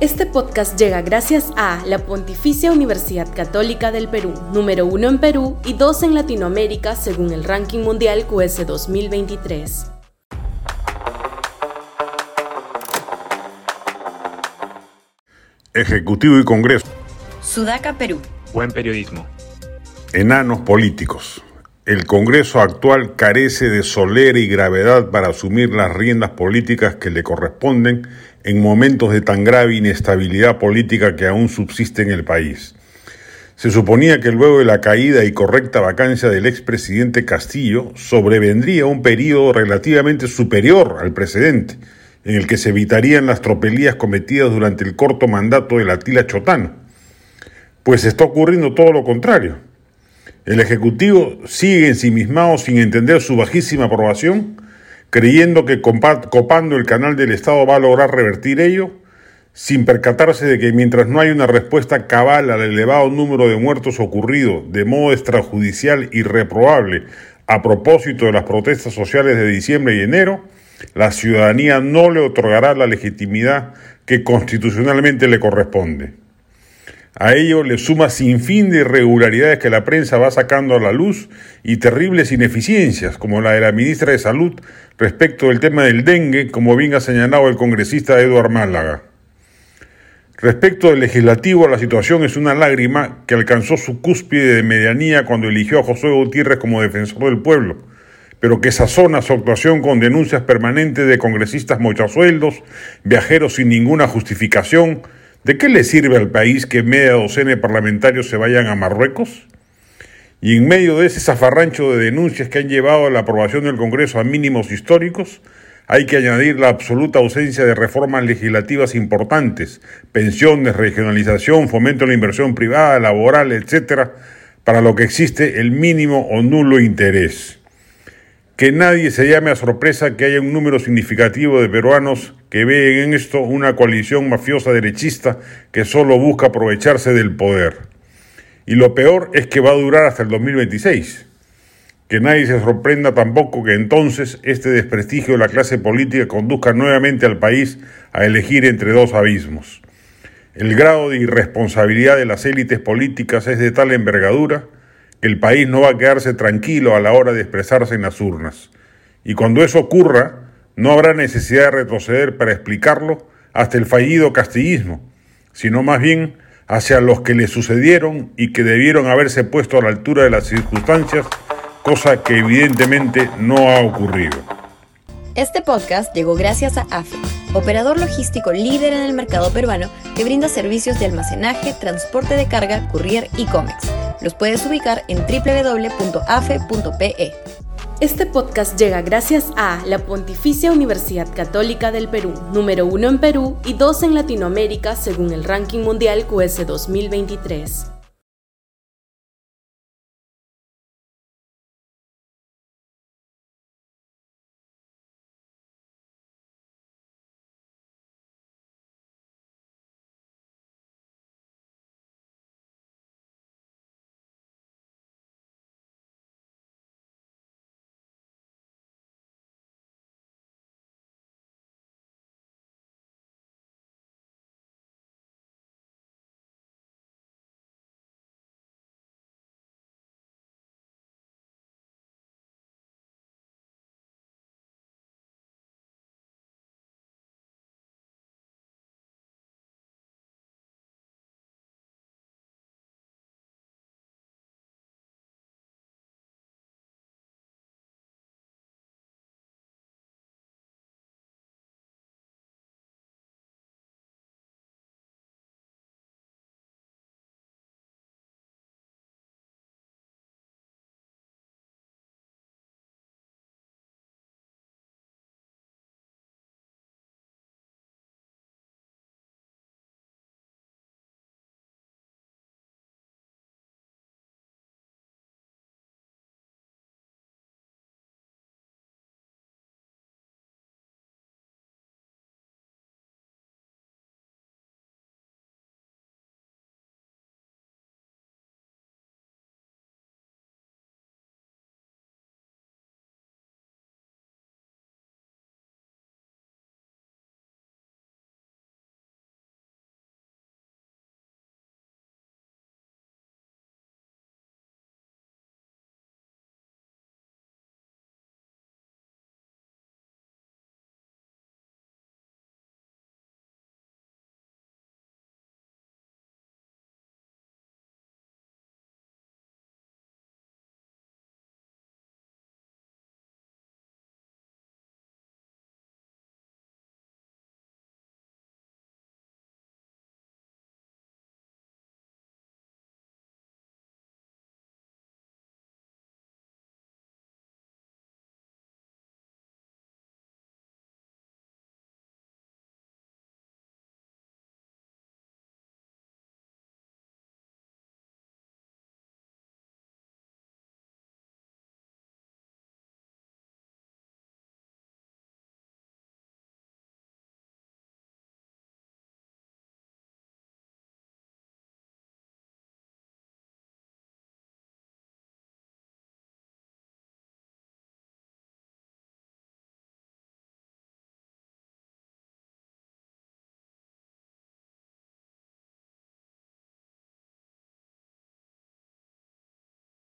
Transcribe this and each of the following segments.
Este podcast llega gracias a la Pontificia Universidad Católica del Perú, número uno en Perú y dos en Latinoamérica según el ranking mundial QS 2023. Ejecutivo y Congreso. Sudaca, Perú. Buen periodismo. Enanos políticos. El Congreso actual carece de solera y gravedad para asumir las riendas políticas que le corresponden en momentos de tan grave inestabilidad política que aún subsiste en el país. Se suponía que luego de la caída y correcta vacancia del expresidente Castillo sobrevendría un periodo relativamente superior al precedente, en el que se evitarían las tropelías cometidas durante el corto mandato de la tila Chotano. Pues está ocurriendo todo lo contrario. El Ejecutivo sigue ensimismado sin entender su bajísima aprobación, creyendo que copando el canal del Estado va a lograr revertir ello, sin percatarse de que mientras no hay una respuesta cabal al elevado número de muertos ocurrido de modo extrajudicial y reprobable a propósito de las protestas sociales de diciembre y enero, la ciudadanía no le otorgará la legitimidad que constitucionalmente le corresponde. A ello le suma sin fin de irregularidades que la prensa va sacando a la luz y terribles ineficiencias, como la de la ministra de Salud respecto del tema del dengue, como bien ha señalado el congresista Eduard Málaga. Respecto del legislativo, la situación es una lágrima que alcanzó su cúspide de medianía cuando eligió a José Gutiérrez como defensor del pueblo, pero que sazona su actuación con denuncias permanentes de congresistas mochasueldos, viajeros sin ninguna justificación, ¿De qué le sirve al país que media docena de parlamentarios se vayan a Marruecos? Y en medio de ese zafarrancho de denuncias que han llevado a la aprobación del Congreso a mínimos históricos, hay que añadir la absoluta ausencia de reformas legislativas importantes, pensiones, regionalización, fomento de la inversión privada, laboral, etcétera, para lo que existe el mínimo o nulo interés que nadie se llame a sorpresa que haya un número significativo de peruanos que ven en esto una coalición mafiosa derechista que solo busca aprovecharse del poder. Y lo peor es que va a durar hasta el 2026. Que nadie se sorprenda tampoco que entonces este desprestigio de la clase política conduzca nuevamente al país a elegir entre dos abismos. El grado de irresponsabilidad de las élites políticas es de tal envergadura el país no va a quedarse tranquilo a la hora de expresarse en las urnas. Y cuando eso ocurra, no habrá necesidad de retroceder para explicarlo hasta el fallido castillismo, sino más bien hacia los que le sucedieron y que debieron haberse puesto a la altura de las circunstancias, cosa que evidentemente no ha ocurrido. Este podcast llegó gracias a AFE, operador logístico líder en el mercado peruano que brinda servicios de almacenaje, transporte de carga, courier y cómics los puedes ubicar en www.afe.pe. Este podcast llega gracias a la Pontificia Universidad Católica del Perú, número uno en Perú y dos en Latinoamérica según el ranking mundial QS 2023.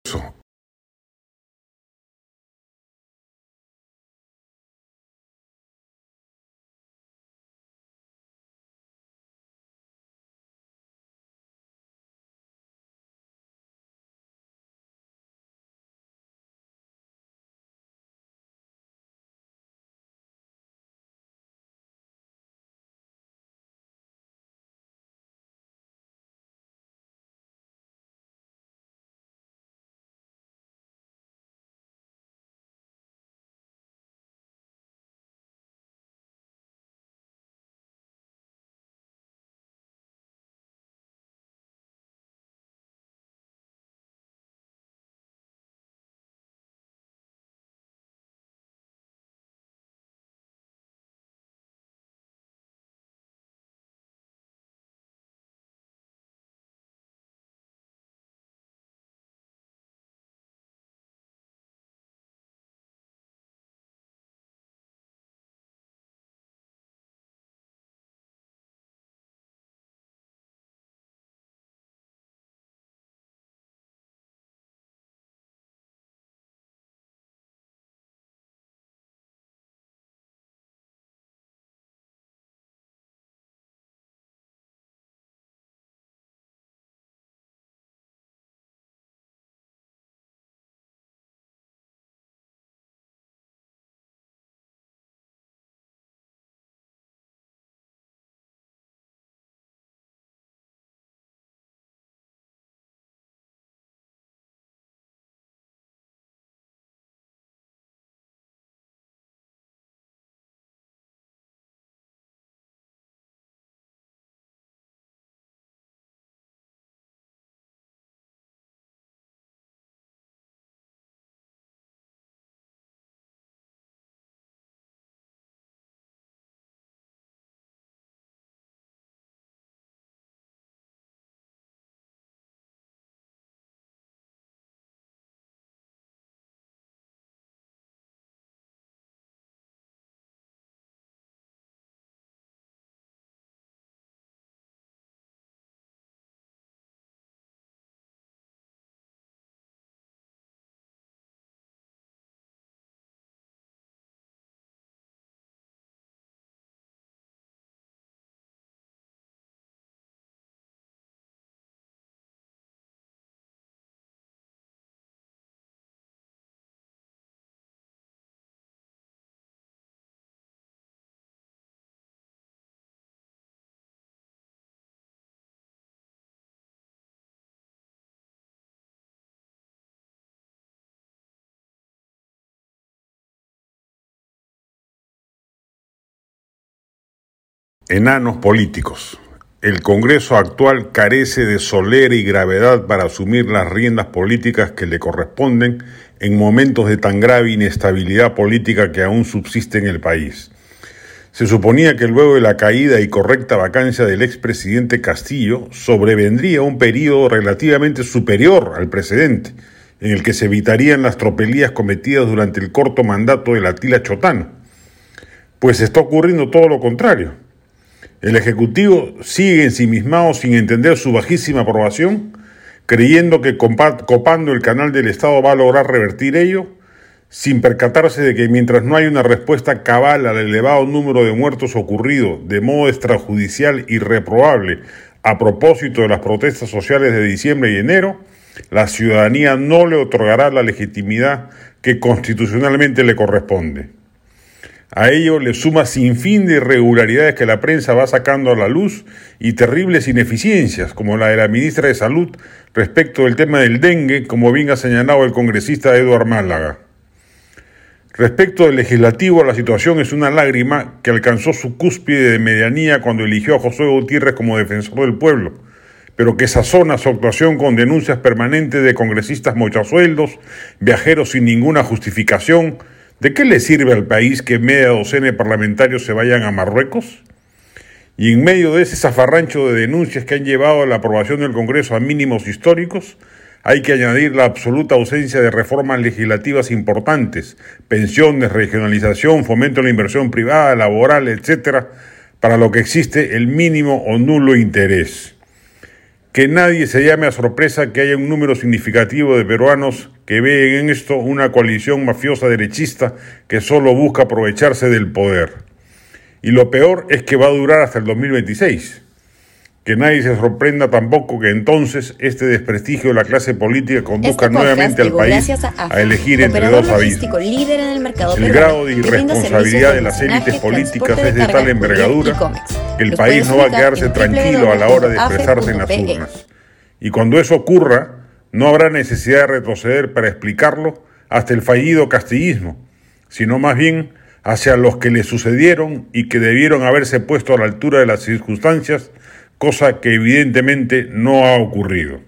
100%. Enanos políticos. El Congreso actual carece de solera y gravedad para asumir las riendas políticas que le corresponden en momentos de tan grave inestabilidad política que aún subsiste en el país. Se suponía que luego de la caída y correcta vacancia del expresidente Castillo sobrevendría un periodo relativamente superior al precedente, en el que se evitarían las tropelías cometidas durante el corto mandato de la tila Chotano. Pues está ocurriendo todo lo contrario. El Ejecutivo sigue ensimismado sin entender su bajísima aprobación, creyendo que copando el canal del Estado va a lograr revertir ello, sin percatarse de que mientras no hay una respuesta cabal al elevado número de muertos ocurrido de modo extrajudicial y reprobable a propósito de las protestas sociales de diciembre y enero, la ciudadanía no le otorgará la legitimidad que constitucionalmente le corresponde. A ello le suma sin fin de irregularidades que la prensa va sacando a la luz y terribles ineficiencias, como la de la ministra de Salud respecto del tema del dengue, como bien ha señalado el congresista Eduard Málaga. Respecto del legislativo, la situación es una lágrima que alcanzó su cúspide de medianía cuando eligió a José Gutiérrez como defensor del pueblo, pero que sazona su actuación con denuncias permanentes de congresistas mochasueldos, viajeros sin ninguna justificación, ¿De qué le sirve al país que media docena de parlamentarios se vayan a Marruecos? Y en medio de ese zafarrancho de denuncias que han llevado a la aprobación del Congreso a mínimos históricos, hay que añadir la absoluta ausencia de reformas legislativas importantes, pensiones, regionalización, fomento de la inversión privada, laboral, etcétera, para lo que existe el mínimo o nulo interés que nadie se llame a sorpresa que haya un número significativo de peruanos que ven en esto una coalición mafiosa derechista que solo busca aprovecharse del poder. Y lo peor es que va a durar hasta el 2026. Que nadie se sorprenda tampoco que entonces este desprestigio de la clase política conduzca este nuevamente al país a, elegir entre dos abismos. El, el grado de irresponsabilidad de las élites políticas es de tal envergadura el país no va a quedarse tranquilo a la hora de expresarse en las urnas. Y cuando eso ocurra, no habrá necesidad de retroceder para explicarlo hasta el fallido castillismo, sino más bien hacia los que le sucedieron y que debieron haberse puesto a la altura de las circunstancias cosa que evidentemente no ha ocurrido.